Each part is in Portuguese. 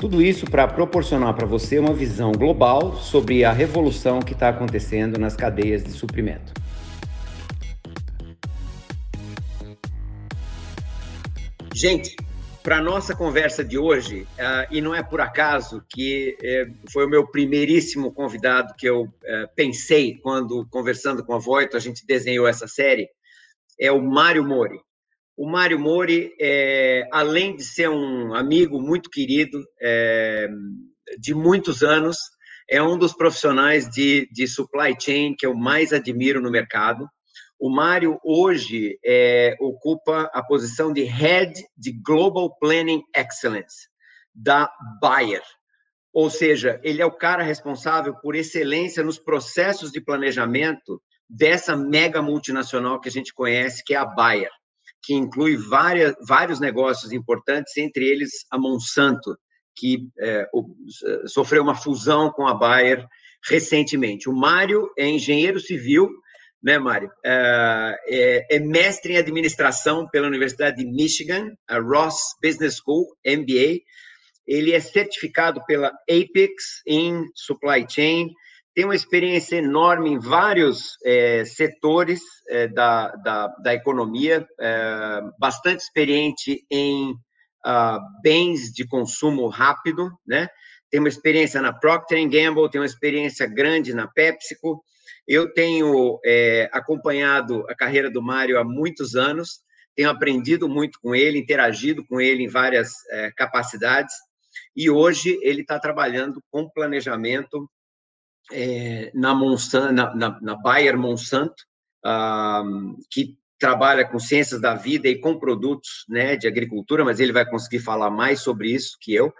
Tudo isso para proporcionar para você uma visão global sobre a revolução que está acontecendo nas cadeias de suprimento. Gente, para nossa conversa de hoje, uh, e não é por acaso que uh, foi o meu primeiríssimo convidado que eu uh, pensei quando, conversando com a Voito, a gente desenhou essa série, é o Mário Mori. O Mário Mori, é, além de ser um amigo muito querido é, de muitos anos, é um dos profissionais de, de supply chain que eu mais admiro no mercado. O Mário hoje é, ocupa a posição de Head de Global Planning Excellence da Bayer. Ou seja, ele é o cara responsável por excelência nos processos de planejamento dessa mega multinacional que a gente conhece, que é a Bayer que inclui várias, vários negócios importantes, entre eles a Monsanto, que é, sofreu uma fusão com a Bayer recentemente. O Mário é engenheiro civil, né, Mário? É, é, é, mestre em administração pela Universidade de Michigan, a Ross Business School, MBA. Ele é certificado pela Apex em Supply Chain, tem uma experiência enorme em vários é, setores é, da, da, da, economia, é, bastante experiente em uh, bens de consumo rápido, né? Tem uma experiência na Procter Gamble, tem uma experiência grande na PepsiCo. Eu tenho é, acompanhado a carreira do Mário há muitos anos, tenho aprendido muito com ele, interagido com ele em várias é, capacidades, e hoje ele está trabalhando com planejamento é, na, Monsanto, na, na, na Bayer Monsanto, ah, que trabalha com ciências da vida e com produtos né, de agricultura, mas ele vai conseguir falar mais sobre isso que eu.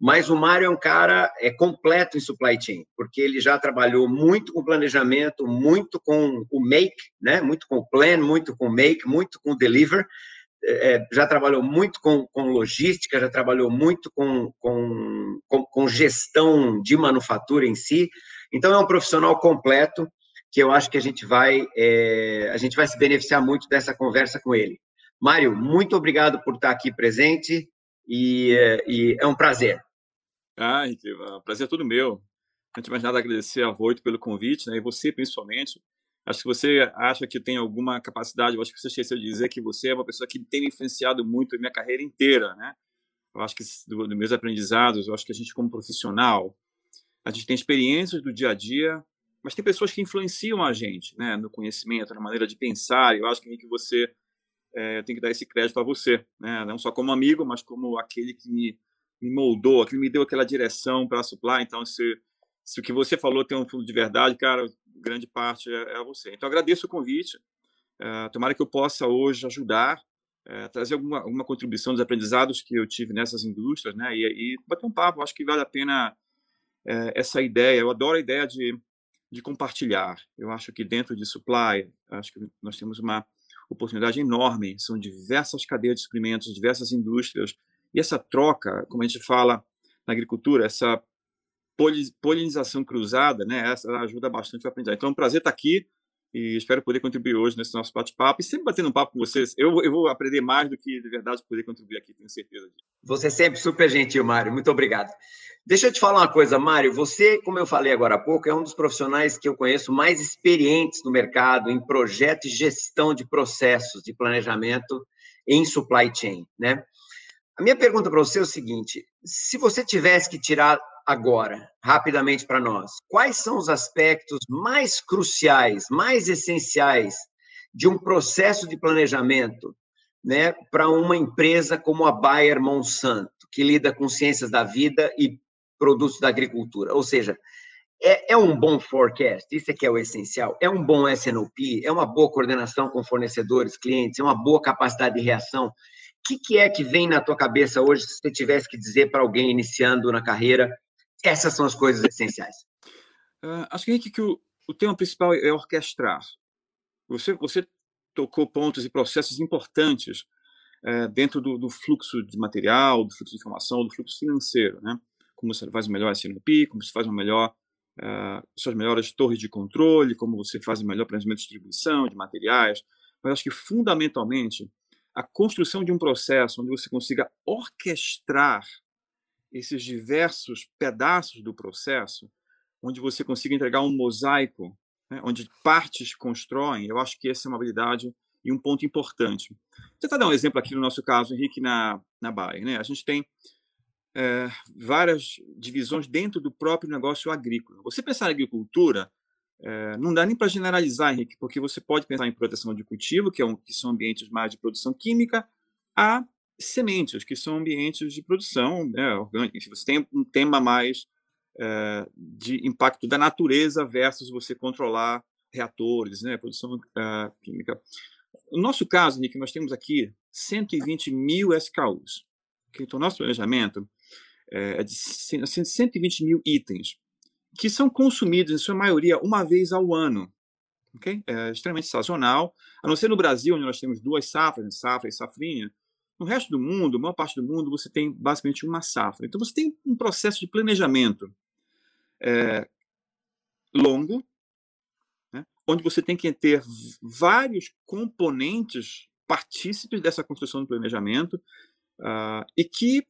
Mas o Mário é um cara é completo em supply chain, porque ele já trabalhou muito com planejamento, muito com o make, né? Muito com o plan, muito com o make, muito com o deliver. É, é, já trabalhou muito com, com logística, já trabalhou muito com, com, com, com gestão de manufatura em si. Então, é um profissional completo que eu acho que a gente vai, é, a gente vai se beneficiar muito dessa conversa com ele. Mário, muito obrigado por estar aqui presente e, e é um prazer. Ah, o prazer é todo meu. Antes de mais nada, agradecer a Voito pelo convite, né, e você principalmente. Acho que você acha que tem alguma capacidade, eu acho que você esqueceu de dizer que você é uma pessoa que tem influenciado muito a minha carreira inteira, né? Eu acho que dos do meus aprendizados, eu acho que a gente como profissional, a gente tem experiências do dia a dia, mas tem pessoas que influenciam a gente, né, no conhecimento, na maneira de pensar. Eu acho que, que você é, tem que dar esse crédito a você, né, não só como amigo, mas como aquele que me, me moldou, que me deu aquela direção para supply. Então, se, se o que você falou tem um fundo de verdade, cara, grande parte é, é você. Então, agradeço o convite. É, tomara que eu possa hoje ajudar, é, trazer alguma, alguma contribuição dos aprendizados que eu tive nessas indústrias, né, e, e bater um papo. Acho que vale a pena essa ideia. Eu adoro a ideia de, de compartilhar. Eu acho que dentro de supply, acho que nós temos uma oportunidade enorme. São diversas cadeias de suprimentos, diversas indústrias. E essa troca, como a gente fala na agricultura, essa polinização cruzada, né, essa ajuda bastante a aprender. Então, é um prazer estar aqui e espero poder contribuir hoje nesse nosso bate-papo. E sempre batendo um papo com vocês, eu, eu vou aprender mais do que de verdade poder contribuir aqui, tenho certeza disso. Você é sempre super gentil, Mário. Muito obrigado. Deixa eu te falar uma coisa, Mário. Você, como eu falei agora há pouco, é um dos profissionais que eu conheço mais experientes no mercado em projeto e gestão de processos de planejamento em supply chain, né? A minha pergunta para você é o seguinte: se você tivesse que tirar agora, rapidamente para nós, quais são os aspectos mais cruciais, mais essenciais de um processo de planejamento, né, para uma empresa como a Bayer Monsanto, que lida com ciências da vida e produtos da agricultura. Ou seja, é, é, um bom forecast, isso é que é o essencial. É um bom SNOP, é uma boa coordenação com fornecedores, clientes, é uma boa capacidade de reação. que, que é que vem na tua cabeça hoje se você tivesse que dizer para alguém iniciando na carreira essas são as coisas essenciais? Uh, acho que, que o, o tema principal é orquestrar. Você, você tocou pontos e processos importantes é, dentro do, do, fluxo de material, do fluxo de informação, do fluxo financeiro, né? Como você faz melhor SNP, como você faz o melhor uh, suas melhores torres de controle, como você faz melhor planejamento de distribuição de materiais. Mas acho que fundamentalmente a construção de um processo onde você consiga orquestrar esses diversos pedaços do processo, onde você consiga entregar um mosaico, né, onde partes constroem, eu acho que essa é uma habilidade e um ponto importante. Vou tentar dar um exemplo aqui no nosso caso, Henrique, na, na Baia. Né? A gente tem é, várias divisões dentro do próprio negócio agrícola. Você pensar em agricultura, é, não dá nem para generalizar, Henrique, porque você pode pensar em proteção de cultivo, que, é um, que são ambientes mais de produção química, a sementes, que são ambientes de produção né, orgânica. Se você tem um tema mais é, de impacto da natureza versus você controlar reatores, né, produção uh, química. No nosso caso, Nick, nós temos aqui 120 mil SKUs. Okay? Então, nosso planejamento é de 120 mil itens, que são consumidos, em sua maioria, uma vez ao ano. Okay? É extremamente sazonal, a não ser no Brasil, onde nós temos duas safras, safra e safrinha, no resto do mundo, a maior parte do mundo, você tem basicamente uma safra. Então, você tem um processo de planejamento é, longo, né, onde você tem que ter vários componentes partícipes dessa construção do planejamento uh, e que,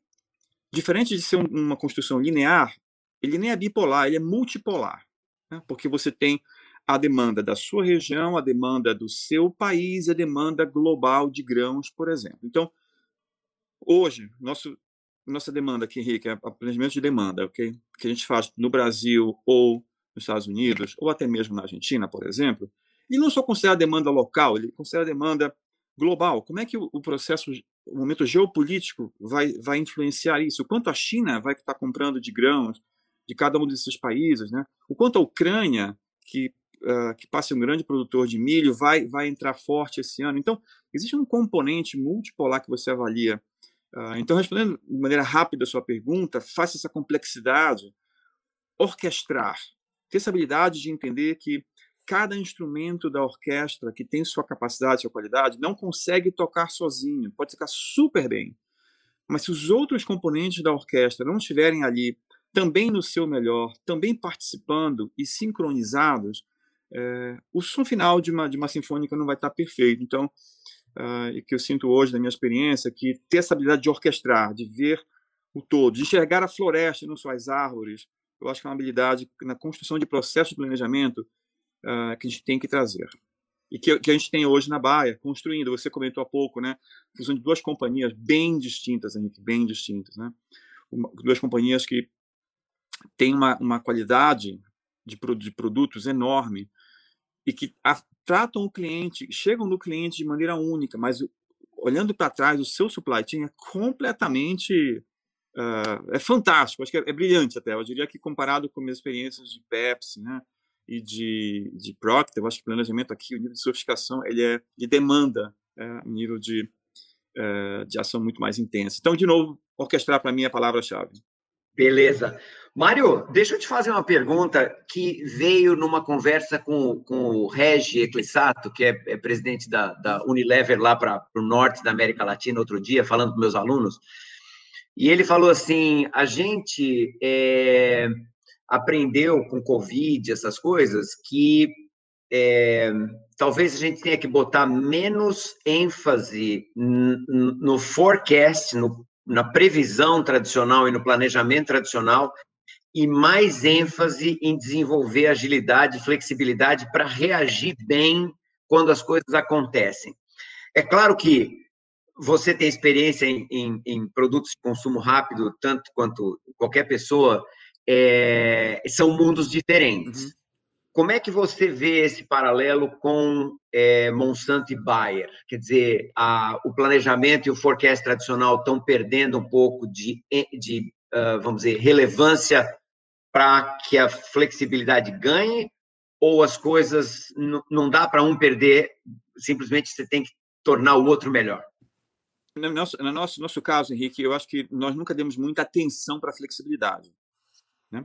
diferente de ser uma construção linear, ele nem é bipolar, ele é multipolar, né, porque você tem a demanda da sua região, a demanda do seu país, a demanda global de grãos, por exemplo. Então, Hoje, nosso, nossa demanda aqui, Henrique, é planejamento de demanda, okay? que a gente faz no Brasil ou nos Estados Unidos, ou até mesmo na Argentina, por exemplo, ele não só considera a demanda local, ele considera a demanda global. Como é que o, o processo, o momento geopolítico vai, vai influenciar isso? O quanto a China vai estar comprando de grãos de cada um desses países, né? O quanto a Ucrânia, que uh, que passa um grande produtor de milho, vai, vai entrar forte esse ano. Então, existe um componente multipolar que você avalia então, respondendo de maneira rápida a sua pergunta, faça essa complexidade, orquestrar, ter essa habilidade de entender que cada instrumento da orquestra que tem sua capacidade, sua qualidade, não consegue tocar sozinho, pode tocar super bem, mas se os outros componentes da orquestra não estiverem ali também no seu melhor, também participando e sincronizados, é, o som final de uma, de uma sinfônica não vai estar perfeito. Então, uh, e que eu sinto hoje na minha experiência, que ter essa habilidade de orquestrar, de ver o todo, de enxergar a floresta não só as árvores, eu acho que é uma habilidade na construção de processo de planejamento uh, que a gente tem que trazer. E que, que, a gente tem hoje na Baia, construindo, você comentou há pouco, né? Fusão de duas companhias bem distintas, Henrique, bem distintas, né? Uma, duas companhias que têm uma, uma qualidade de, de produtos enorme e que a, tratam o cliente, chegam no cliente de maneira única, mas olhando para trás, o seu supply chain é completamente. Uh, é fantástico, acho que é, é, brilhante até. Eu diria que comparado com minhas experiências de Pepsi né, e de, de Procter, eu acho que o planejamento aqui, o nível de sofisticação, ele é de demanda, é, um nível de, uh, de ação muito mais intensa. Então, de novo, orquestrar para mim é a palavra-chave. Beleza. Mário, deixa eu te fazer uma pergunta que veio numa conversa com, com o Regi Eclissato, que é, é presidente da, da, Unilever lá para o norte da América Latina, outro dia, falando com meus alunos. E ele falou assim: a gente é, aprendeu com Covid, essas coisas, que é, talvez a gente tenha que botar menos ênfase no forecast, no na previsão tradicional e no planejamento tradicional e mais ênfase em desenvolver agilidade e flexibilidade para reagir bem quando as coisas acontecem. É claro que você tem experiência em, em, em produtos de consumo rápido, tanto quanto qualquer pessoa, é, são mundos diferentes. Uhum. Como é que você vê esse paralelo com é, Monsanto e Bayer? Quer dizer, a, o planejamento e o forecast tradicional estão perdendo um pouco de, de uh, vamos dizer, relevância para que a flexibilidade ganhe? Ou as coisas não dá para um perder, simplesmente você tem que tornar o outro melhor? No nosso, no nosso, nosso caso, Henrique, eu acho que nós nunca demos muita atenção para a flexibilidade. Né?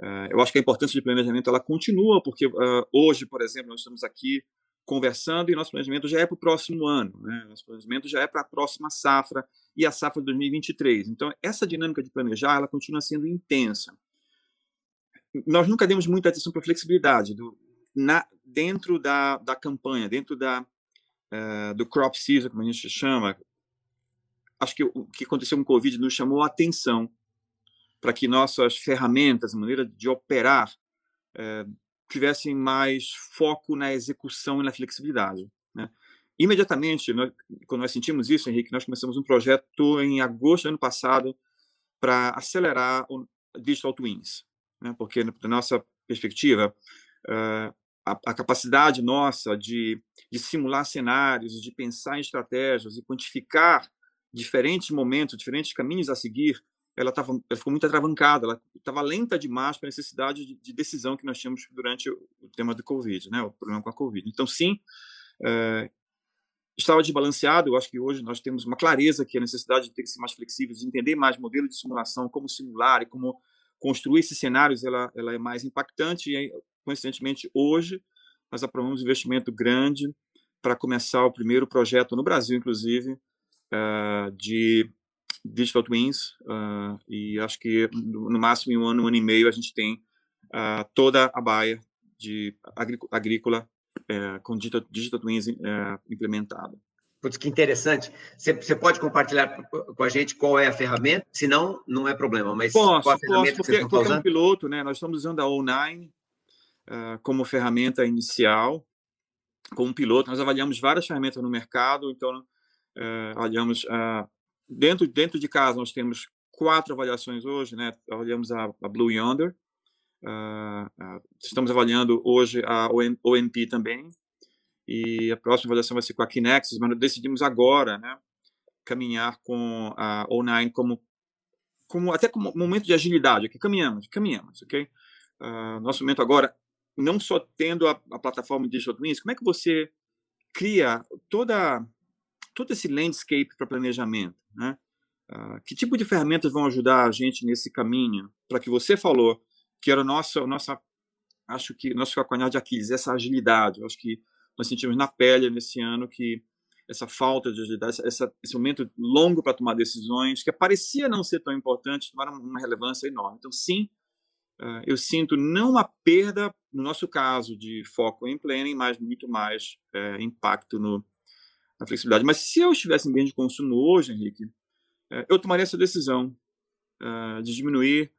Uh, eu acho que a importância de planejamento ela continua, porque uh, hoje, por exemplo, nós estamos aqui conversando e nosso planejamento já é para o próximo ano, né? nosso planejamento já é para a próxima safra e a safra de 2023. Então, essa dinâmica de planejar ela continua sendo intensa. Nós nunca demos muita atenção para a flexibilidade do, na, dentro da, da campanha, dentro da, uh, do crop season, como a gente chama, acho que o que aconteceu com o Covid nos chamou a atenção para que nossas ferramentas, maneira de operar, é, tivessem mais foco na execução e na flexibilidade. Né? Imediatamente, nós, quando nós sentimos isso, Henrique, nós começamos um projeto em agosto do ano passado para acelerar o Digital Twins, né? porque, da nossa perspectiva, uh, a, a, capacidade nossa de, de simular cenários, de pensar em estratégias e quantificar diferentes momentos, diferentes caminhos a seguir, ela, tava, ela ficou muito atravancada, ela estava lenta demais para a necessidade de, de, decisão que nós tínhamos durante o, tema do Covid, né, o problema com a Covid. Então, sim, é, estava desbalanceado. Eu acho que hoje nós temos uma clareza que a necessidade de ter que ser mais flexíveis, de entender mais modelo de simulação, como simular e como construir esses cenários, ela, ela é mais impactante. E, coincidentemente, hoje nós aprovamos um investimento grande para começar o primeiro projeto no Brasil, inclusive, uh, de digital twins uh, e acho que no, máximo em um ano, um ano e meio a gente tem uh, toda a baia de agrícola uh, com digital, digital twins implementada. Putz, que interessante. Você pode compartilhar com a gente qual é a ferramenta? Se não, não é problema. Mas posso, qual a ferramenta posso, porque, que porque é um piloto, né? Nós estamos usando a O9 como ferramenta inicial, como piloto. Nós avaliamos várias ferramentas no mercado, então uh, avaliamos uh, dentro dentro de casa nós temos quatro avaliações hoje, né? Avaliamos a, a Blue Yonder, uh, estamos avaliando hoje a OMP também e a próxima avaliação vai ser com a Kinexus, mas decidimos agora, né? Caminhar com a O9 como como até como momento de agilidade, que caminhamos, caminhamos, ok? nosso momento agora não só tendo a, a plataforma Digital Twins, como é que você cria toda todo esse landscape para planejamento, né? Uh, que tipo de ferramentas vão ajudar a gente nesse caminho? Para que você falou que era o nosso, nossa, acho que nosso calcanhar de Aquiles, essa agilidade. Acho que nós sentimos na pele nesse ano que essa falta de agilidade, essa, esse momento longo para tomar decisões, que parecia não ser tão importante, tomaram uma relevância enorme. Então, sim, uh, eu sinto não a perda, no nosso caso, de foco em planning, mas muito mais uh, impacto no, a flexibilidade. Mas se eu estivesse em bem de consumo hoje, Henrique, é, eu tomaria essa decisão é, de diminuir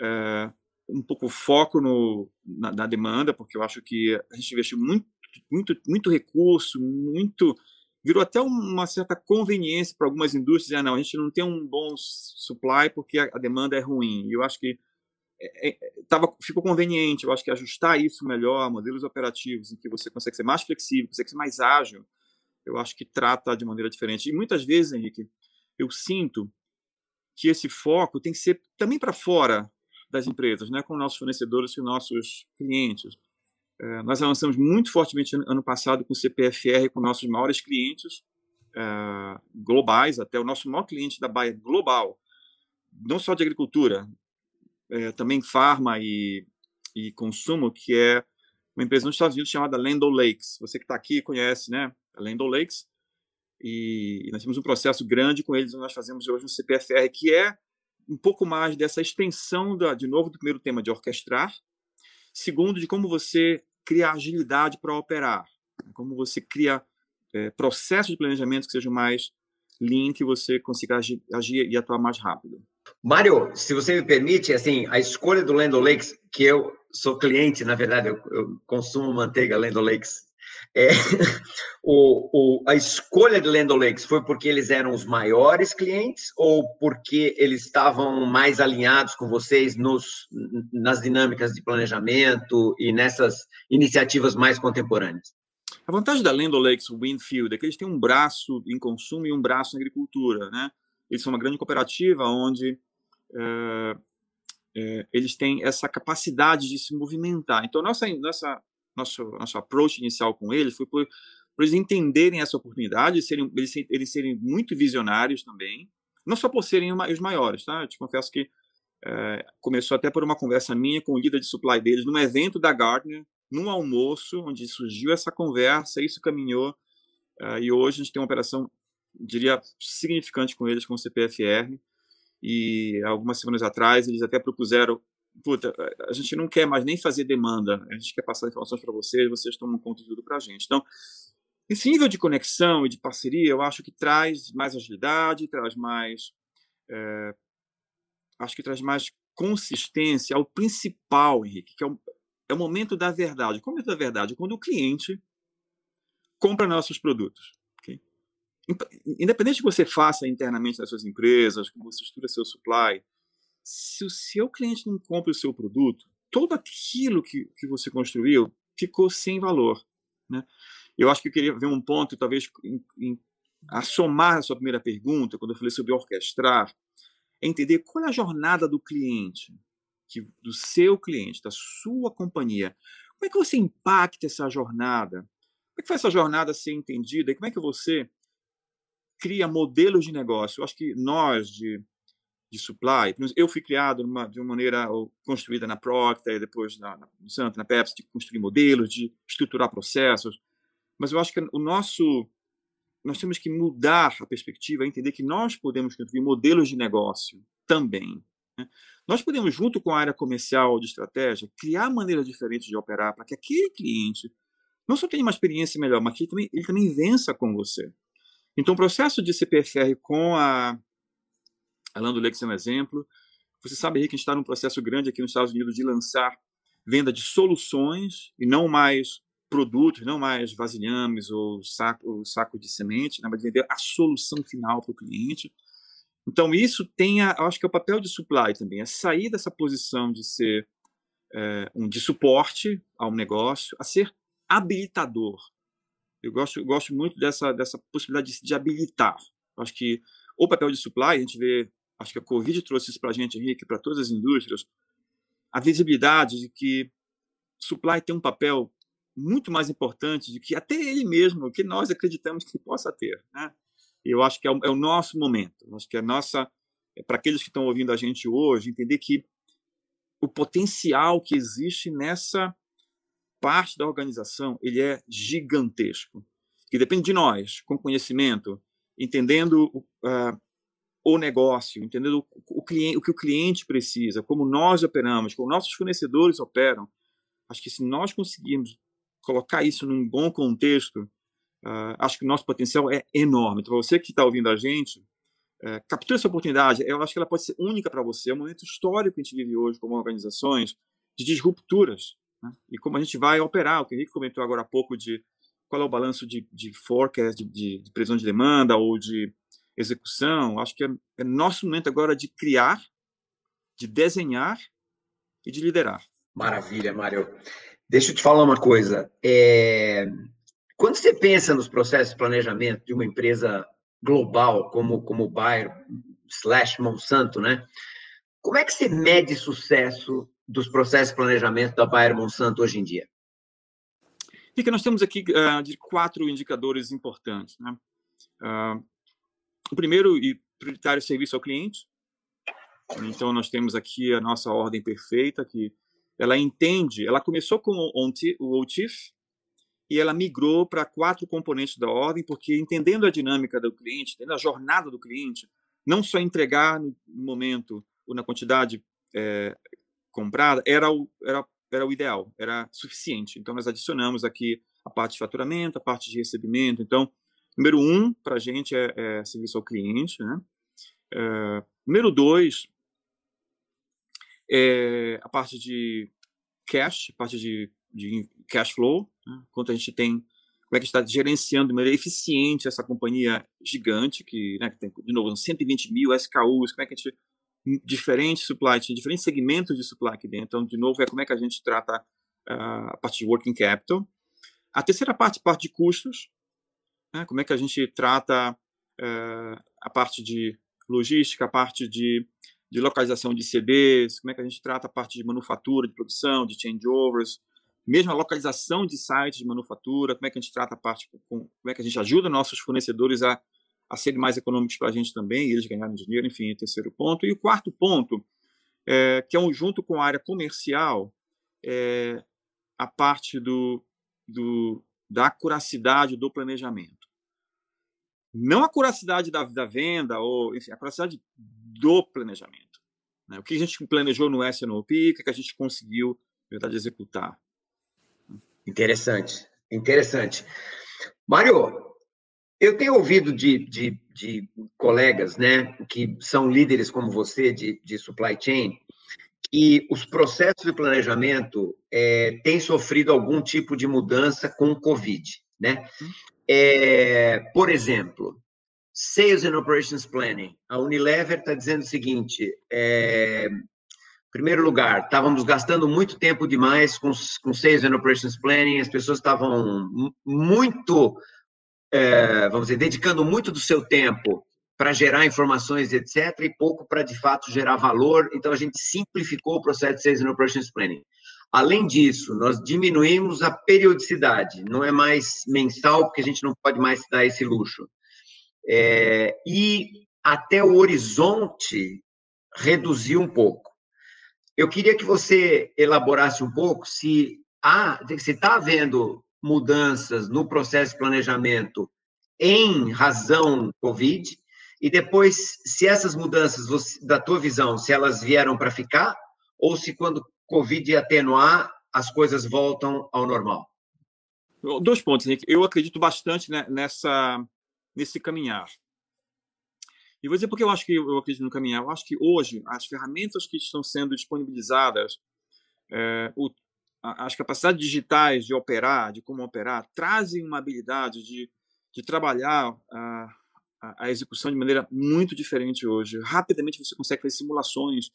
é, um pouco o foco no, na, na, demanda, porque eu acho que a gente investiu muito, muito, muito recurso, muito virou até uma certa conveniência para algumas indústrias. Ah, não, a gente não tem um bom supply porque a, a demanda é ruim. E eu acho que é, é, tava, ficou conveniente. Eu acho que ajustar isso melhor, modelos operativos em que você consegue ser mais flexível, consegue ser mais ágil, eu acho que trata de maneira diferente. E muitas vezes, Henrique, eu sinto que esse foco tem que ser também para fora das empresas, né, com nossos fornecedores e nossos clientes. É, nós avançamos muito fortemente ano passado com o CPFR, com nossos maiores clientes é, globais, até o nosso maior cliente da Baia global, não só de agricultura, é, também farma e, e consumo, que é uma empresa nos Estados Unidos chamada Land O'Lakes. Você que está aqui conhece, né? A Land O'Lakes. E nós temos um processo grande com eles, nós fazemos hoje um CPFR, que é um pouco mais dessa extensão, da, de novo, do primeiro tema de orquestrar. Segundo, de como você cria agilidade para operar. Como você cria é, processos de planejamento que sejam mais lean, que você consiga agir, agir e atuar mais rápido. Mário, se você me permite, assim, a escolha do Land O'Lakes, que eu sou cliente, na verdade, eu, eu consumo manteiga Land O'Lakes. É, o, o, a escolha de Land O'Lakes foi porque eles eram os maiores clientes ou porque eles estavam mais alinhados com vocês nos, nas dinâmicas de planejamento e nessas iniciativas mais contemporâneas? A vantagem da Land O'Lakes Winfield é que eles têm um braço em consumo e um braço em agricultura, né? Eles são uma grande cooperativa onde é, é, eles têm essa capacidade de se movimentar. Então, nossa, nossa, nosso, nosso approach inicial com eles foi por para eles entenderem essa oportunidade, serem, eles, eles serem muito visionários também, não só por serem os maiores, tá? Eu te confesso que é, começou até por uma conversa minha com o líder de supply deles num evento da Gartner, num almoço, onde surgiu essa conversa, isso caminhou, uh, e hoje a gente tem uma operação, diria, significante com eles, com o CPFR, e algumas semanas atrás eles até propuseram, puta, a gente não quer mais nem fazer demanda, a gente quer passar informações para vocês, vocês tomam conta de tudo para a gente. Então, esse nível de conexão e de parceria, eu acho que traz mais agilidade, traz mais, é, acho que traz mais consistência ao principal, Henrique, que é o, é o momento da verdade. É o momento da verdade? Quando o cliente compra nossos produtos. Independente do que você faça internamente nas suas empresas, como você estuda seu supply, se o seu cliente não compra o seu produto, tudo aquilo que, que você construiu ficou sem valor. Né? Eu acho que eu queria ver um ponto, talvez, em, em, a somar a sua primeira pergunta, quando eu falei sobre orquestrar, é entender qual é a jornada do cliente que, do seu cliente, da sua companhia. Como é que você impacta essa jornada? Como é que faz essa jornada ser entendida? E como é que você cria modelos de negócio? Eu acho que nós, de, de supply, eu fui criado numa, de uma maneira construída na Procter, depois na, Santo, na Pepsi, de construir modelos, de estruturar processos. Mas eu acho que o nosso nós temos que mudar a perspectiva, entender que nós podemos construir modelos de negócio também. Né? Nós podemos, junto com a área comercial de estratégia, criar maneiras diferentes de operar para que aquele cliente não só tenha uma experiência melhor, mas que ele também, ele também vença com você. Então, o processo de CPFR com a, a Lando Lex é um exemplo. Você sabe aí que a gente está num processo grande aqui nos Estados Unidos de lançar venda de soluções e não mais produtos, não mais vasilhames ou saco, saco de semente, né, mas vender a solução final para o cliente. Então, isso tem, a, acho que é o papel de supply também, é sair dessa posição de ser é, um de suporte ao negócio, a ser habilitador. Eu gosto, eu gosto muito dessa, dessa possibilidade de, de habilitar. acho que o papel de supply, a gente vê, acho que a Covid trouxe isso para a gente, Henrique, para todas as indústrias, a visibilidade de que supply tem um papel muito mais importante do que até ele mesmo, que nós acreditamos que possa ter. Né? eu acho que é o, é o nosso momento. Acho que a nossa, é para aqueles que estão ouvindo a gente hoje, entender que o potencial que existe nessa parte da organização ele é gigantesco. Que depende de nós, com conhecimento, entendendo uh, o negócio, entendendo o, o, que o cliente precisa, como nós operamos, como nossos fornecedores operam. Acho que se nós conseguirmos colocar isso num bom contexto, Uh, acho que o nosso potencial é enorme. Então, você que está ouvindo a gente, uh, essa oportunidade. Eu acho que ela pode ser única para você. É um momento histórico que a gente vive hoje como organizações de disrupturas. Né? E como a gente vai operar. O que o Henrique comentou agora há pouco de qual é o balanço de, de forecast, de, de, de previsão de demanda ou de execução. Acho que é, é nosso momento agora de criar, de desenhar e de liderar. Maravilha, Mário. Deixa eu te falar uma coisa. É quando você pensa nos processos de planejamento de uma empresa global como, como o Bayer slash Monsanto, né? Como é que você mede sucesso dos processos de planejamento da Bayer Monsanto hoje em dia? Fica, nós temos aqui uh, de quatro indicadores importantes. Né? Uh, o primeiro e prioritário serviço ao cliente. Então, nós temos aqui a nossa ordem perfeita, que ela entende, ela começou com o OTIF, e ela migrou para quatro componentes da ordem, porque entendendo a dinâmica do cliente, entendendo a jornada do cliente, não só entregar no momento ou na quantidade é, comprada era o, era, era o ideal, era suficiente. Então, nós adicionamos aqui a parte de faturamento, a parte de recebimento. Então, número um para a gente é, é, serviço ao cliente. Né? É, número dois é a parte de cash, a parte de, de cash flow, né? quanto a gente tem, como é que está gerenciando de maneira eficiente essa companhia gigante, que, né, que tem, de novo, 120 mil SKUs, como é que a gente, diferentes supply chain, diferentes segmentos de supply aqui dentro, então, de novo, é como é que a gente trata uh, a parte de working capital. A terceira parte, parte de custos, né, como é que a gente trata uh, a parte de logística, a parte de, de localização de CDs, como é que a gente trata a parte de manufatura, de produção, de changeovers, mesmo a localização de sites de manufatura, como é que a gente trata a parte, como é que a gente ajuda nossos fornecedores a, a serem mais econômicos para a gente também, e eles ganharem dinheiro, enfim, é o terceiro ponto. E o quarto ponto, é, que é um junto com a área comercial, é a parte do, do, da acuracidade do planejamento. Não a curacidade da, da venda, ou enfim, a curacidade do planejamento. Né? O que a gente planejou no SNOP, o que a gente conseguiu, na verdade, executar. Interessante, interessante. Mário, eu tenho ouvido de, de, de, colegas, né, que são líderes como você de, de supply chain, que os processos de planejamento é, têm sofrido algum tipo de mudança com o Covid, né? É, por exemplo, Sales and Operations Planning. A Unilever está dizendo o seguinte: é, primeiro lugar, estávamos gastando muito tempo demais com, com Sales and Operations Planning, as pessoas estavam muito, é, vamos dizer, dedicando muito do seu tempo para gerar informações, etc., e pouco para, de fato, gerar valor. Então, a gente simplificou o processo de Sales and Operations Planning. Além disso, nós diminuímos a periodicidade, não é mais mensal, porque a gente não pode mais dar esse luxo. É, e até o horizonte reduziu um pouco. Eu queria que você elaborasse um pouco se há, se está havendo mudanças no processo de planejamento em razão Covid, e depois, se essas mudanças, da tua visão, se elas vieram para ficar, ou se quando Covid atenuar, as coisas voltam ao normal? Dois pontos, Henrique. Eu acredito bastante nessa, nesse caminhar. E vou dizer porque eu acho que eu acredito no caminhar. Eu acho que hoje as ferramentas que estão sendo disponibilizadas, é, o, as capacidades digitais de operar, de como operar, trazem uma habilidade de, de trabalhar a, a execução de maneira muito diferente hoje. Rapidamente você consegue fazer simulações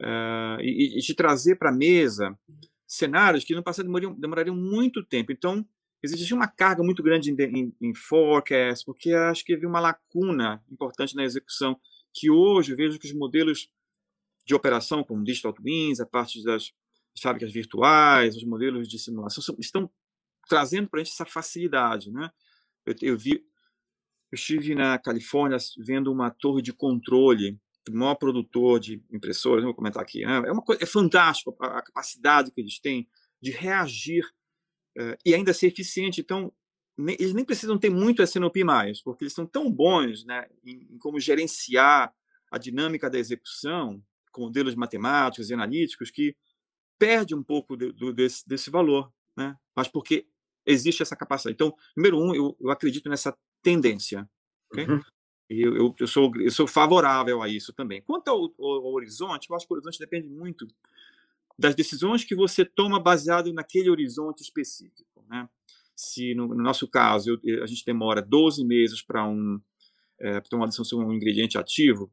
uh, e, e, te trazer para a mesa cenários que no passado demorariam, demorariam muito tempo. Então, existia uma carga muito grande em, em, em forecast, porque acho que havia uma lacuna importante na execução, que hoje eu vejo que os modelos de operação, como Digital Twins, a parte das fábricas virtuais, os modelos de simulação, são, estão trazendo para a gente essa facilidade. Né? Eu, eu, vi, eu estive na Califórnia vendo uma torre de controle maior produtor de impressoras, vou comentar aqui, né? é uma coisa, é fantástico a, a, capacidade que eles têm de reagir uh, e ainda ser eficiente. Então, nem, eles nem precisam ter muito SNOP mais, porque eles são tão bons né, em, em como gerenciar a dinâmica da execução com modelos matemáticos e analíticos que perde um pouco de, do, desse, desse valor, né? mas porque existe essa capacidade. Então, número um, eu, eu acredito nessa tendência. Okay? Uhum. Eu, eu, eu, sou, eu sou favorável a isso também. Quanto ao, ao, ao, horizonte, eu acho que o horizonte depende muito das decisões que você toma baseado naquele horizonte específico. Né? Se, no, no nosso caso, eu, a gente demora 12 meses para um, é, tomar uma decisão sobre um ingrediente ativo,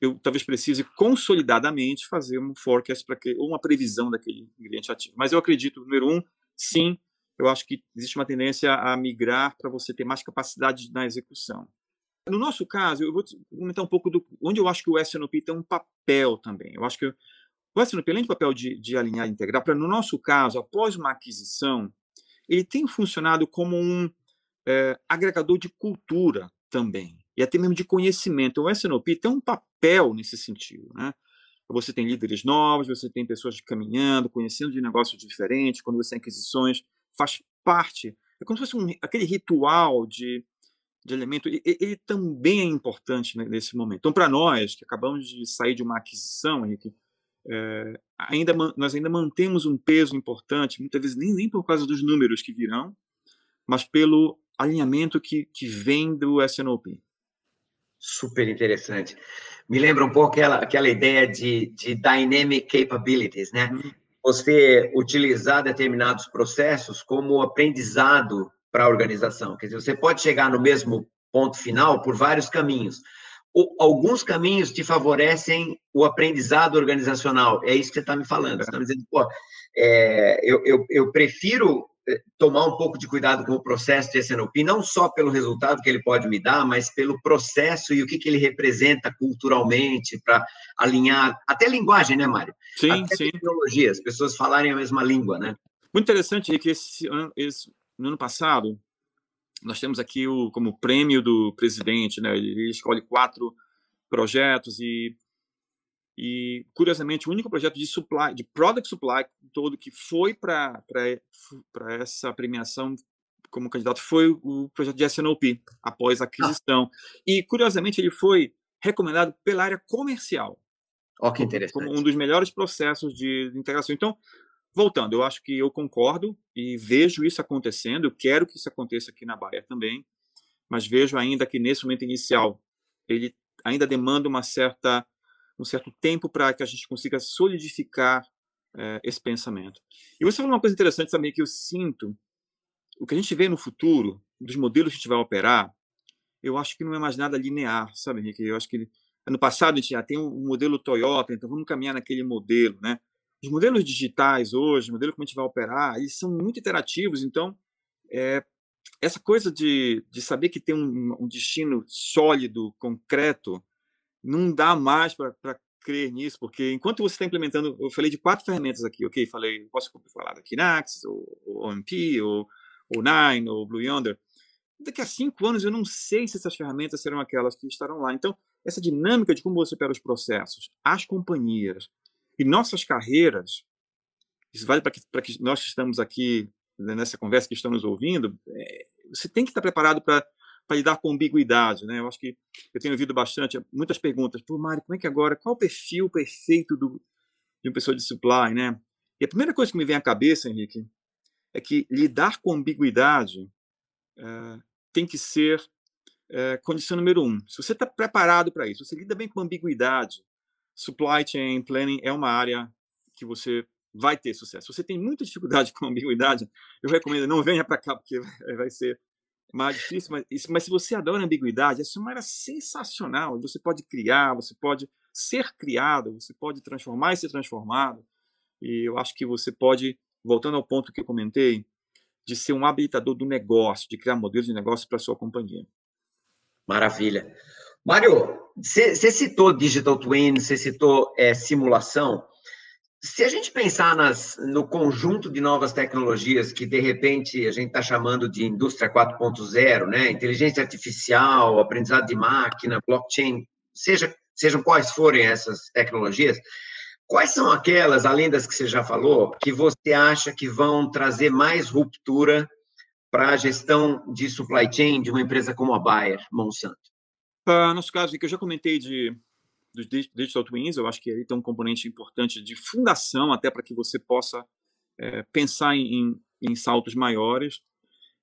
eu talvez precise consolidadamente fazer um forecast para que ou uma previsão daquele ingrediente ativo. Mas eu acredito, número um, sim, eu acho que existe uma tendência a migrar para você ter mais capacidade na execução. No nosso caso, eu vou comentar um pouco do onde eu acho que o SNOP tem um papel também. Eu acho que o SNOP, além do papel de, de alinhar e integrar, para no nosso caso, após uma aquisição, ele tem funcionado como um é, agregador de cultura também, e até mesmo de conhecimento. O SNOP tem um papel nesse sentido. Né? Você tem líderes novos, você tem pessoas caminhando, conhecendo de negócios diferentes, quando você tem aquisições, faz parte. É como se fosse um, aquele ritual de de elemento, ele, ele também é importante nesse momento. Então, para nós, que acabamos de sair de uma aquisição, Henrique, é, ainda, nós ainda mantemos um peso importante, muitas vezes nem, nem por causa dos números que virão, mas pelo alinhamento que, que vem do SNOP. Super interessante. Me lembra um pouco aquela, aquela ideia de, de dynamic capabilities, né? Uhum. Você utilizar determinados processos como aprendizado para a organização. Quer dizer, você pode chegar no mesmo ponto final por vários caminhos. O, alguns caminhos te favorecem o aprendizado organizacional. É isso que você está me falando. Você está me dizendo, pô, é, eu, eu, eu prefiro é, tomar um pouco de cuidado com o processo de SNOP, não só pelo resultado que ele pode me dar, mas pelo processo e o que, que ele representa culturalmente para alinhar, até linguagem, né, Mário? Sim, até sim. tecnologia, as pessoas falarem a mesma língua, né? Muito interessante é que esse esse, no ano passado, nós temos aqui o como prêmio do presidente, né? Ele escolhe quatro projetos e e curiosamente o único projeto de supply, de product supply todo que foi para essa premiação como candidato foi o projeto de SNOP após a aquisição. Ah. E curiosamente ele foi recomendado pela área comercial. Oh, que interessante. Como um dos melhores processos de integração. Então, voltando, eu acho que eu concordo e vejo isso acontecendo, eu quero que isso aconteça aqui na Bahia também, mas vejo ainda que nesse momento inicial ele ainda demanda uma certa um certo tempo para que a gente consiga solidificar é, esse pensamento. E você falou uma coisa interessante também que eu sinto, o que a gente vê no futuro, dos modelos que a gente vai operar, eu acho que não é mais nada linear, sabe, Henrique? Eu acho que no passado a gente já tem um modelo Toyota, então vamos caminhar naquele modelo, né? Os modelos digitais hoje, o modelo como a gente vai operar, eles são muito interativos, então é, essa coisa de, de saber que tem um, um destino sólido, concreto, não dá mais para crer nisso, porque enquanto você está implementando, eu falei de quatro ferramentas aqui, ok? Falei, posso falar da Kinax, ou, ou OMP, ou, ou Nine, ou Blue Yonder. Daqui a cinco anos eu não sei se essas ferramentas serão aquelas que estarão lá. Então, essa dinâmica de como você opera os processos, as companhias e nossas carreiras, isso vale para que, que nós que estamos aqui né, nessa conversa, que estamos ouvindo, é, você tem que estar preparado para para lidar com ambiguidade, né? Eu acho que eu tenho ouvido bastante muitas perguntas. Pô, Mário, como é que agora? Qual o perfil perfeito do, de uma pessoa de supply, né? E a primeira coisa que me vem à cabeça, Henrique, é que lidar com ambiguidade é, tem que ser é, condição número um. Se você está preparado para isso, você lida bem com ambiguidade, supply chain planning é uma área que você vai ter sucesso. Se você tem muita dificuldade com ambiguidade, eu recomendo não venha para cá porque vai ser mais difícil, mas, mas se você adora ambiguidade, essa é uma área sensacional. Você pode criar, você pode ser criado, você pode transformar e ser transformado. E eu acho que você pode, voltando ao ponto que eu comentei, de ser um habilitador do negócio, de criar modelos de negócio para sua companhia. Maravilha. Mário, você citou Digital Twin, você citou é, simulação. Se a gente pensar nas, no conjunto de novas tecnologias que, de repente, a gente está chamando de indústria 4.0, né? inteligência artificial, aprendizado de máquina, blockchain, seja, sejam quais forem essas tecnologias, quais são aquelas, além das que você já falou, que você acha que vão trazer mais ruptura para a gestão de supply chain de uma empresa como a Bayer, Monsanto? Uh, nosso caso, que eu já comentei de dos Digital Twins, eu acho que aí tem um componente importante de fundação, até para que você possa é, pensar em, em, saltos maiores.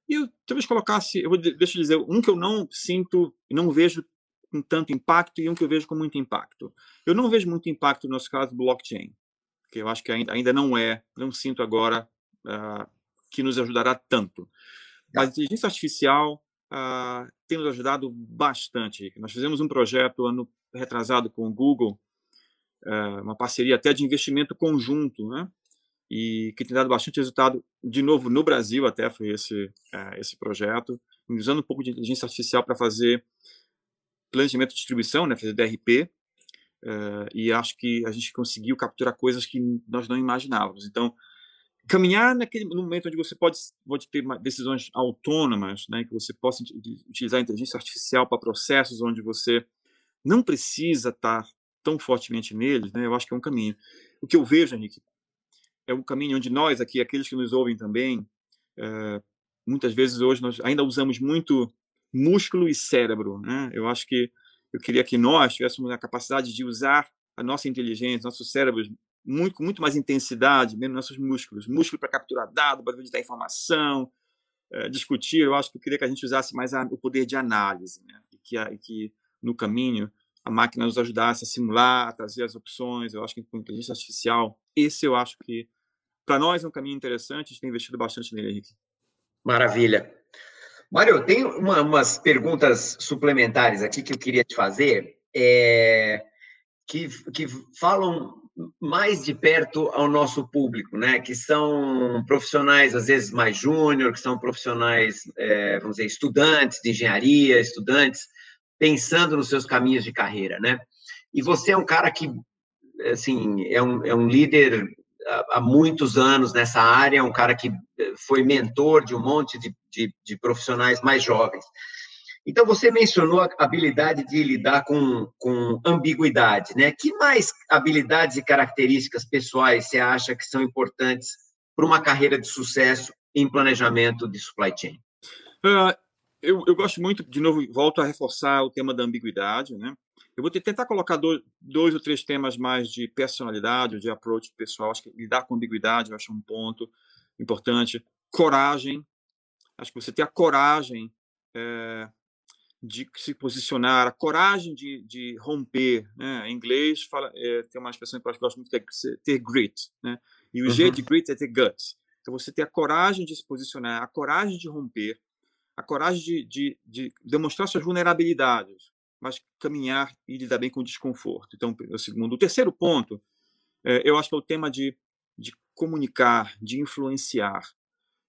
E eu talvez colocasse, eu vou, deixa eu dizer, um que eu não sinto, não vejo com tanto impacto e um que eu vejo com muito impacto. Eu não vejo muito impacto no nosso caso blockchain, que eu acho que ainda, ainda não é, não sinto agora uh, que nos ajudará tanto. Mas a inteligência artificial uh, tem nos ajudado bastante. Nós fizemos um projeto ano retrasado com o Google, uh, uma parceria até de investimento conjunto, né? E que tem dado bastante resultado, de novo, no Brasil até foi esse, uh, esse projeto, usando um pouco de inteligência artificial para fazer planejamento de distribuição, né? Fazer DRP, e acho que a gente conseguiu capturar coisas que nós não imaginávamos. Então, caminhar naquele no momento onde você pode, pode ter decisões autônomas, né, que você possa utilizar a inteligência artificial para processos onde você não precisa estar tão fortemente neles, né, eu acho que é um caminho. O que eu vejo, Henrique, é um caminho onde nós aqui, aqueles que nos ouvem também, é, muitas vezes hoje nós ainda usamos muito músculo e cérebro, né? Eu acho que eu queria que nós tivéssemos a capacidade de usar a nossa inteligência, nossos cérebros muito, muito mais intensidade, menos nossos músculos. Músculo para capturar dado, para digitar informação, é, discutir. Eu acho que eu queria que a gente usasse mais a, o poder de análise, né? e, que, a, e que no caminho a máquina nos ajudasse a simular, a trazer as opções. Eu acho que com inteligência artificial, esse eu acho que para nós é um caminho interessante. A gente tem investido bastante nele, Henrique. Maravilha. Mário, tem uma, umas perguntas suplementares aqui que eu queria te fazer, é, que, que falam mais de perto ao nosso público, né? Que são profissionais às vezes mais júnior, que são profissionais, é, vamos dizer, estudantes de engenharia, estudantes pensando nos seus caminhos de carreira, né? E você é um cara que, assim, é um, é um líder há muitos anos nessa área, um cara que foi mentor de um monte de, de, de profissionais mais jovens. Então, você mencionou a habilidade de lidar com, com ambiguidade, né? Que mais habilidades e características pessoais você acha que são importantes para uma carreira de sucesso em planejamento de supply chain? Uh, eu, eu, gosto muito, de novo, volto a reforçar o tema da ambiguidade, né? Eu vou tentar colocar dois, dois ou três temas mais de personalidade, de approach pessoal. Acho que lidar com ambiguidade, eu acho um ponto importante. Coragem. Acho que você ter a coragem é, de se posicionar, a coragem de, de romper. Né? Em inglês, fala, é, tem uma expressão que eu gosto muito, que é ter grit. Né? E o uhum. G de grit é ter guts. Então, você ter a coragem de se posicionar, a coragem de romper, a coragem de, de, de demonstrar suas vulnerabilidades, mas caminhar e lidar bem com o desconforto. Então, o segundo. O terceiro ponto, é, eu acho que é o tema de, de comunicar, de influenciar.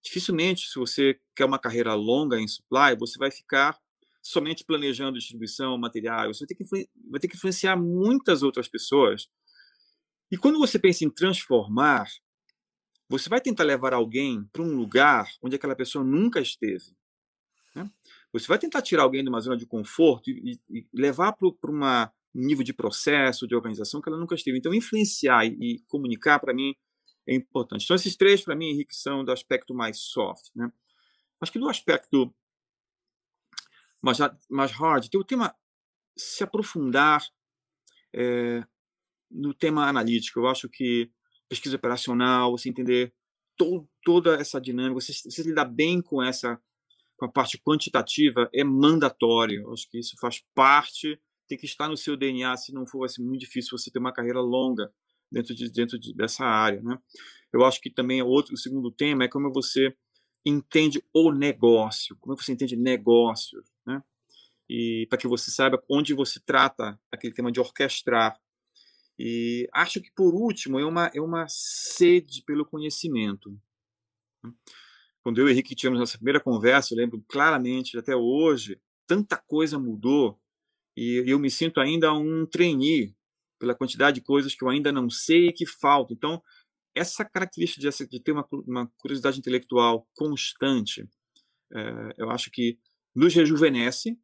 Dificilmente, se você quer uma carreira longa em supply, você vai ficar somente planejando distribuição, material, você vai ter, que, vai ter que influenciar muitas outras pessoas. E quando você pensa em transformar, você vai tentar levar alguém para um lugar onde aquela pessoa nunca esteve. Né? Você vai tentar tirar alguém de uma zona de conforto e, e levar para um nível de processo, de organização que ela nunca esteve. Então, influenciar e, e comunicar, para mim, é importante. Então, esses três, para mim, Henrique, são do aspecto mais soft. Né? Acho que do aspecto mais, mais hard, tem o tema se aprofundar é, no tema analítico. Eu acho que pesquisa operacional, você entender to, toda essa dinâmica, você, você lidar bem com essa com a parte quantitativa é mandatório. Eu acho que isso faz parte, tem que estar no seu DNA, se não for vai ser muito difícil você ter uma carreira longa dentro de dentro de, dessa área, né? Eu acho que também outro o segundo tema é como você entende o negócio, como é você entende negócio, né? E para que você saiba onde você trata aquele tema de orquestrar. E acho que por último é uma é uma sede pelo conhecimento. Né? Quando eu e o Henrique tivemos nossa primeira conversa, eu lembro claramente até hoje, tanta coisa mudou e eu me sinto ainda um trainee pela quantidade de coisas que eu ainda não sei e que faltam. Então, essa característica de, ter uma, curiosidade intelectual constante, é, eu acho que nos rejuvenesce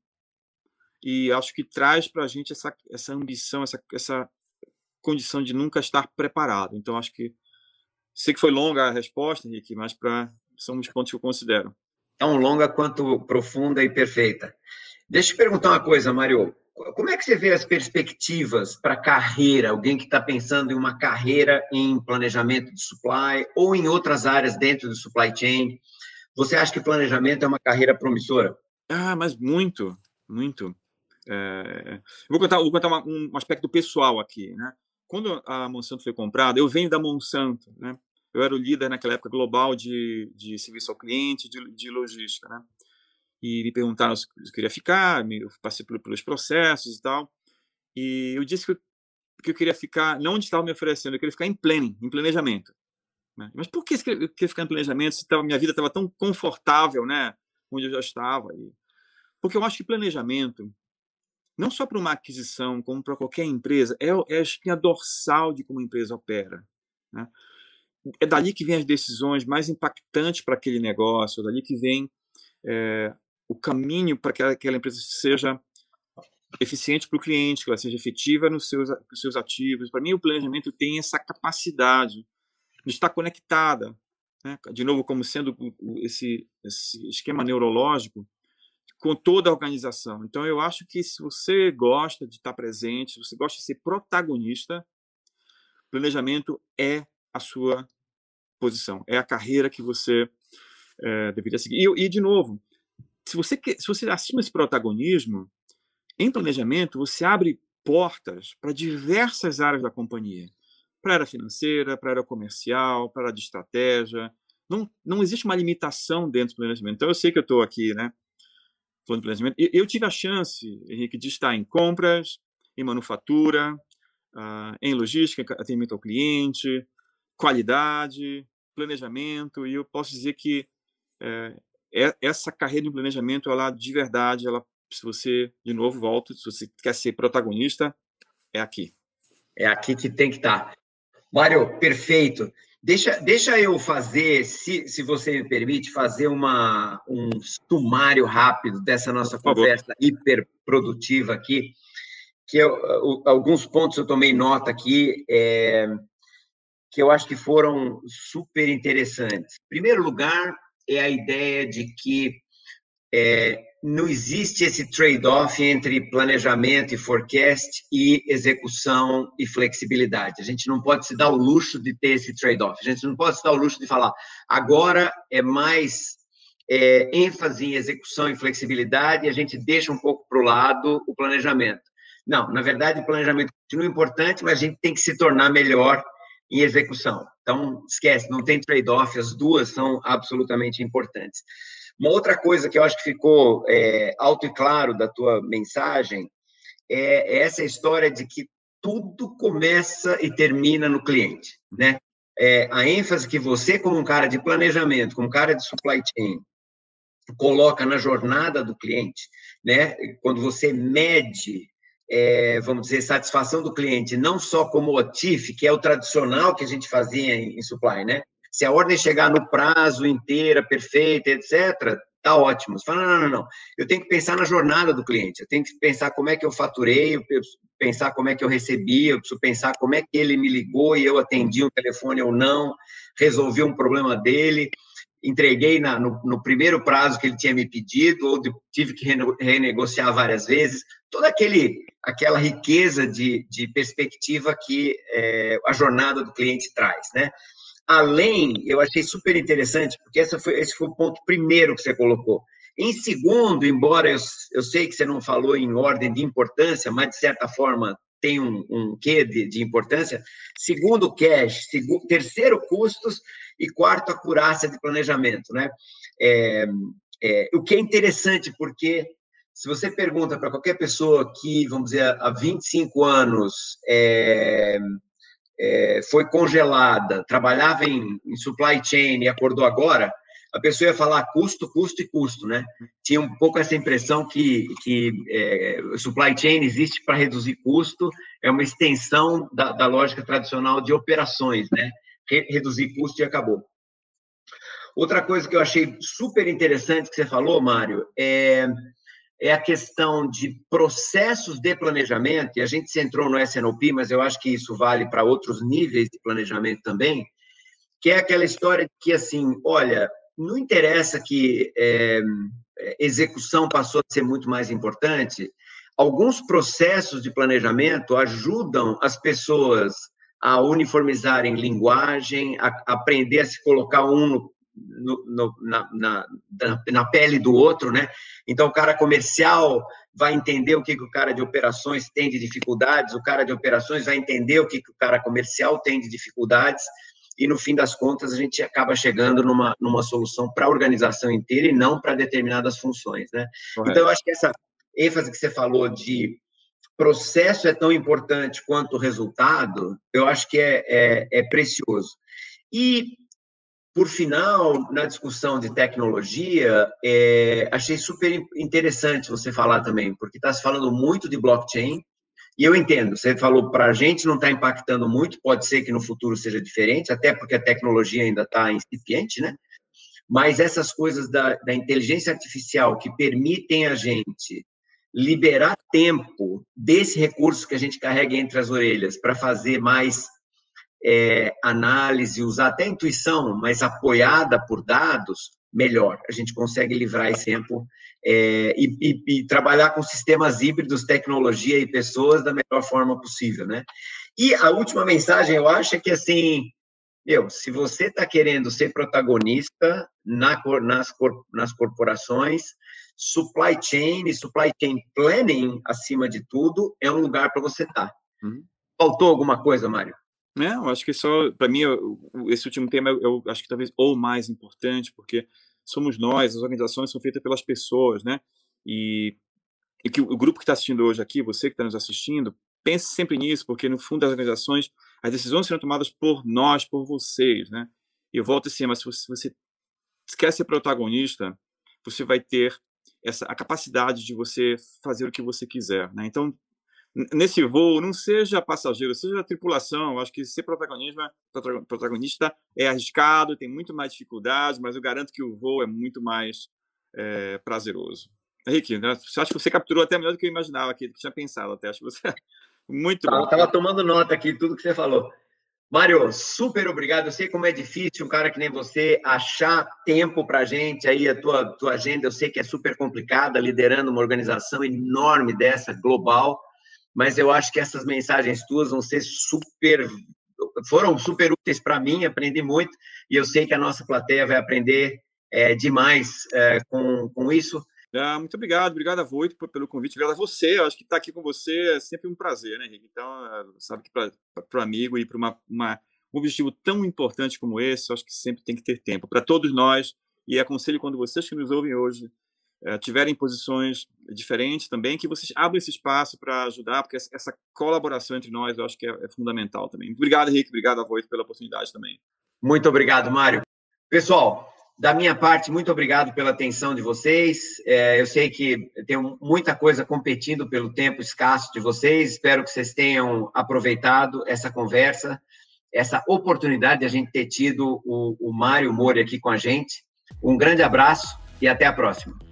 e acho que traz para a gente essa, essa ambição, essa, essa condição de nunca estar preparado. Então, acho que sei que foi longa a resposta, Henrique, mas para são os pontos que eu considero. Tão longa quanto profunda e perfeita. Deixa eu te perguntar uma coisa, Mário. Como é que você vê as perspectivas para carreira? Alguém que está pensando em uma carreira em planejamento de supply ou em outras áreas dentro do supply chain. Você acha que planejamento é uma carreira promissora? Ah, mas muito, muito. É... vou contar, vou contar uma, um aspecto pessoal aqui, né? Quando a Monsanto foi comprada, eu venho da Monsanto, né? Eu era o líder naquela época global de, de serviço ao cliente, de, de logística, né? e me perguntaram se eu queria ficar, eu passei pelos processos e tal, e eu disse que eu, que eu queria ficar, não onde estava me oferecendo, eu queria ficar em planning, em planejamento. Né? Mas por que eu queria ficar em planejamento se tava, minha vida estava tão confortável, né, onde eu já estava? Porque eu acho que planejamento, não só para uma aquisição, como para qualquer empresa, é, é a espinha dorsal de como a empresa opera. Né? É dali que vem as decisões mais impactantes para aquele negócio, é dali que vem é, o caminho para que aquela empresa seja eficiente para o cliente, que ela seja efetiva nos seus, nos seus ativos. Para mim, o planejamento tem essa capacidade de estar conectada, né? de novo, como sendo esse, esse esquema neurológico, com toda a organização. Então, eu acho que se você gosta de estar presente, se você gosta de ser protagonista, planejamento é a sua posição, é a carreira que você é, deveria seguir. E, e, de novo, se você, quer, se você assume esse protagonismo, em planejamento, você abre portas para diversas áreas da companhia. Para a área financeira, para a área comercial, para a área de estratégia. Não, não existe uma limitação dentro do planejamento. Então, eu sei que eu estou aqui, né? Falando de planejamento. Eu tive a chance, Henrique, de estar em compras, em manufatura, uh, em logística, atendimento ao cliente, qualidade, planejamento, e eu posso dizer que é, essa carreira de planejamento, ela de verdade, ela, se você, de novo, volta, se você quer ser protagonista, é aqui. É aqui que tem que estar. Mário, perfeito. Deixa, deixa eu fazer, se, se você me permite, fazer uma, um sumário rápido dessa nossa conversa hiper produtiva aqui, que eu, alguns pontos eu tomei nota aqui, é, que eu acho que foram super interessantes. Em primeiro lugar, é a ideia de que é, não existe esse trade-off entre planejamento e forecast e execução e flexibilidade. A gente não pode se dar o luxo de ter esse trade-off. A gente não pode se dar o luxo de falar agora é mais é, ênfase em execução e flexibilidade e a gente deixa um pouco para o lado o planejamento. Não, na verdade, o planejamento continua importante, mas a gente tem que se tornar melhor em execução. Então, esquece, não tem trade-off, as duas são absolutamente importantes. Uma outra coisa que eu acho que ficou é, alto e claro da tua mensagem é, essa história de que tudo começa e termina no cliente, né? É, a ênfase que você, como um cara de planejamento, como um cara de supply chain, coloca na jornada do cliente, né? Quando você mede, é, vamos dizer, satisfação do cliente, não só como o TIF, que é o tradicional que a gente fazia em, em supply, né? Se a ordem chegar no prazo inteira, perfeita, etc., tá ótimo. Você fala, não, não, não, eu tenho que pensar na jornada do cliente, eu tenho que pensar como é que eu faturei, eu preciso pensar como é que eu recebi, eu preciso pensar como é que ele me ligou e eu atendi um telefone ou não, resolvi um problema dele, entreguei na, no, no, primeiro prazo que ele tinha me pedido, ou tive que renegociar várias vezes, toda aquele, aquela riqueza de, de perspectiva que é, a jornada do cliente traz, né? Além, eu achei super interessante, porque essa foi, esse foi o ponto primeiro que você colocou. Em segundo, embora eu, eu sei que você não falou em ordem de importância, mas de certa forma tem um, um quê de, de importância. Segundo, cash. Segundo, terceiro, custos. E quarto, acurácia de planejamento. Né? É, é, o que é interessante, porque se você pergunta para qualquer pessoa que, vamos dizer, há 25 anos é, é, foi congelada, trabalhava em, em, supply chain e acordou agora, a pessoa ia falar custo, custo e custo, né? Tinha um pouco essa impressão que, que é, supply chain existe para reduzir custo, é uma extensão da, da lógica tradicional de operações, né? Re, reduzir custo e acabou. Outra coisa que eu achei super interessante que você falou, Mário, é é a questão de processos de planejamento, e a gente centrou no SNOP, mas eu acho que isso vale para outros níveis de planejamento também, que é aquela história que, assim, olha, não interessa que é, execução passou a ser muito mais importante, alguns processos de planejamento ajudam as pessoas a uniformizarem linguagem, a aprender a se colocar um no, no, na, na, na, pele do outro, né? Então, o cara comercial vai entender o que, que o cara de operações tem de dificuldades, o cara de operações vai entender o que, que o cara comercial tem de dificuldades, e no fim das contas a gente acaba chegando numa, numa solução para a organização inteira e não para determinadas funções, né? Correto. Então, eu acho que essa ênfase que você falou de processo é tão importante quanto o resultado, eu acho que é, é, é precioso. E por final, na discussão de tecnologia, é, achei super interessante você falar também, porque está se falando muito de blockchain, e eu entendo, você falou para a gente não está impactando muito, pode ser que no futuro seja diferente, até porque a tecnologia ainda está incipiente, né? Mas essas coisas da, da inteligência artificial que permitem a gente liberar tempo desse recurso que a gente carrega entre as orelhas para fazer mais é, análise, usar até intuição, mas apoiada por dados, melhor. A gente consegue livrar esse tempo é, e, e, e, trabalhar com sistemas híbridos, tecnologia e pessoas da melhor forma possível, né? E a última mensagem, eu acho, é que, assim, meu, se você está querendo ser protagonista na, nas, nas corporações, supply chain e supply chain planning, acima de tudo, é um lugar para você estar. Tá. Uhum. Faltou alguma coisa, Mário? É, eu acho que só, para mim, esse último tema, eu acho que talvez o mais importante, porque somos nós, as organizações são feitas pelas pessoas, né? E, e que o grupo que está assistindo hoje aqui, você que está nos assistindo, pense sempre nisso, porque no fundo das organizações, as decisões serão tomadas por nós, por vocês, né? E eu volto assim, mas se você, você quer ser protagonista, você vai ter essa a capacidade de você fazer o que você quiser, né? Então, nesse voo, não seja passageiro, seja tripulação. Acho que ser protagonista, protagonista é arriscado, tem muito mais dificuldades, mas eu garanto que o voo é muito mais é, prazeroso. Henrique, né? acho que você capturou até melhor do que eu imaginava aqui, do que tinha pensado até. Acho que você muito bom. Estava tomando nota aqui, tudo que você falou. Mário, super obrigado. Eu sei como é difícil um cara que nem você achar tempo para a gente. Aí a tua, tua agenda eu sei que é super complicada, liderando uma organização enorme dessa, global. Mas eu acho que essas mensagens tuas vão ser super, foram super úteis para mim. Aprendi muito e eu sei que a nossa plateia vai aprender é, demais é, com, com isso. Ah, muito obrigado, obrigado a Voito pelo convite, obrigado a você. Eu acho que estar aqui com você é sempre um prazer, né, Henrique? Então, é, sabe que para o amigo e para uma, uma, um objetivo tão importante como esse, eu acho que sempre tem que ter tempo para todos nós. E aconselho quando vocês que nos ouvem hoje é, tiverem posições diferentes também, que vocês abram esse espaço para ajudar, porque essa colaboração entre nós eu acho que é, é fundamental também. Obrigado, Henrique, obrigado a Voito pela oportunidade também. Muito obrigado, Mário. Pessoal, da minha parte, muito obrigado pela atenção de vocês. É, eu sei que tem muita coisa competindo pelo tempo escasso de vocês. Espero que vocês tenham aproveitado essa conversa, essa oportunidade de a gente ter tido o, o Mário Mori aqui com a gente. Um grande abraço e até a próxima.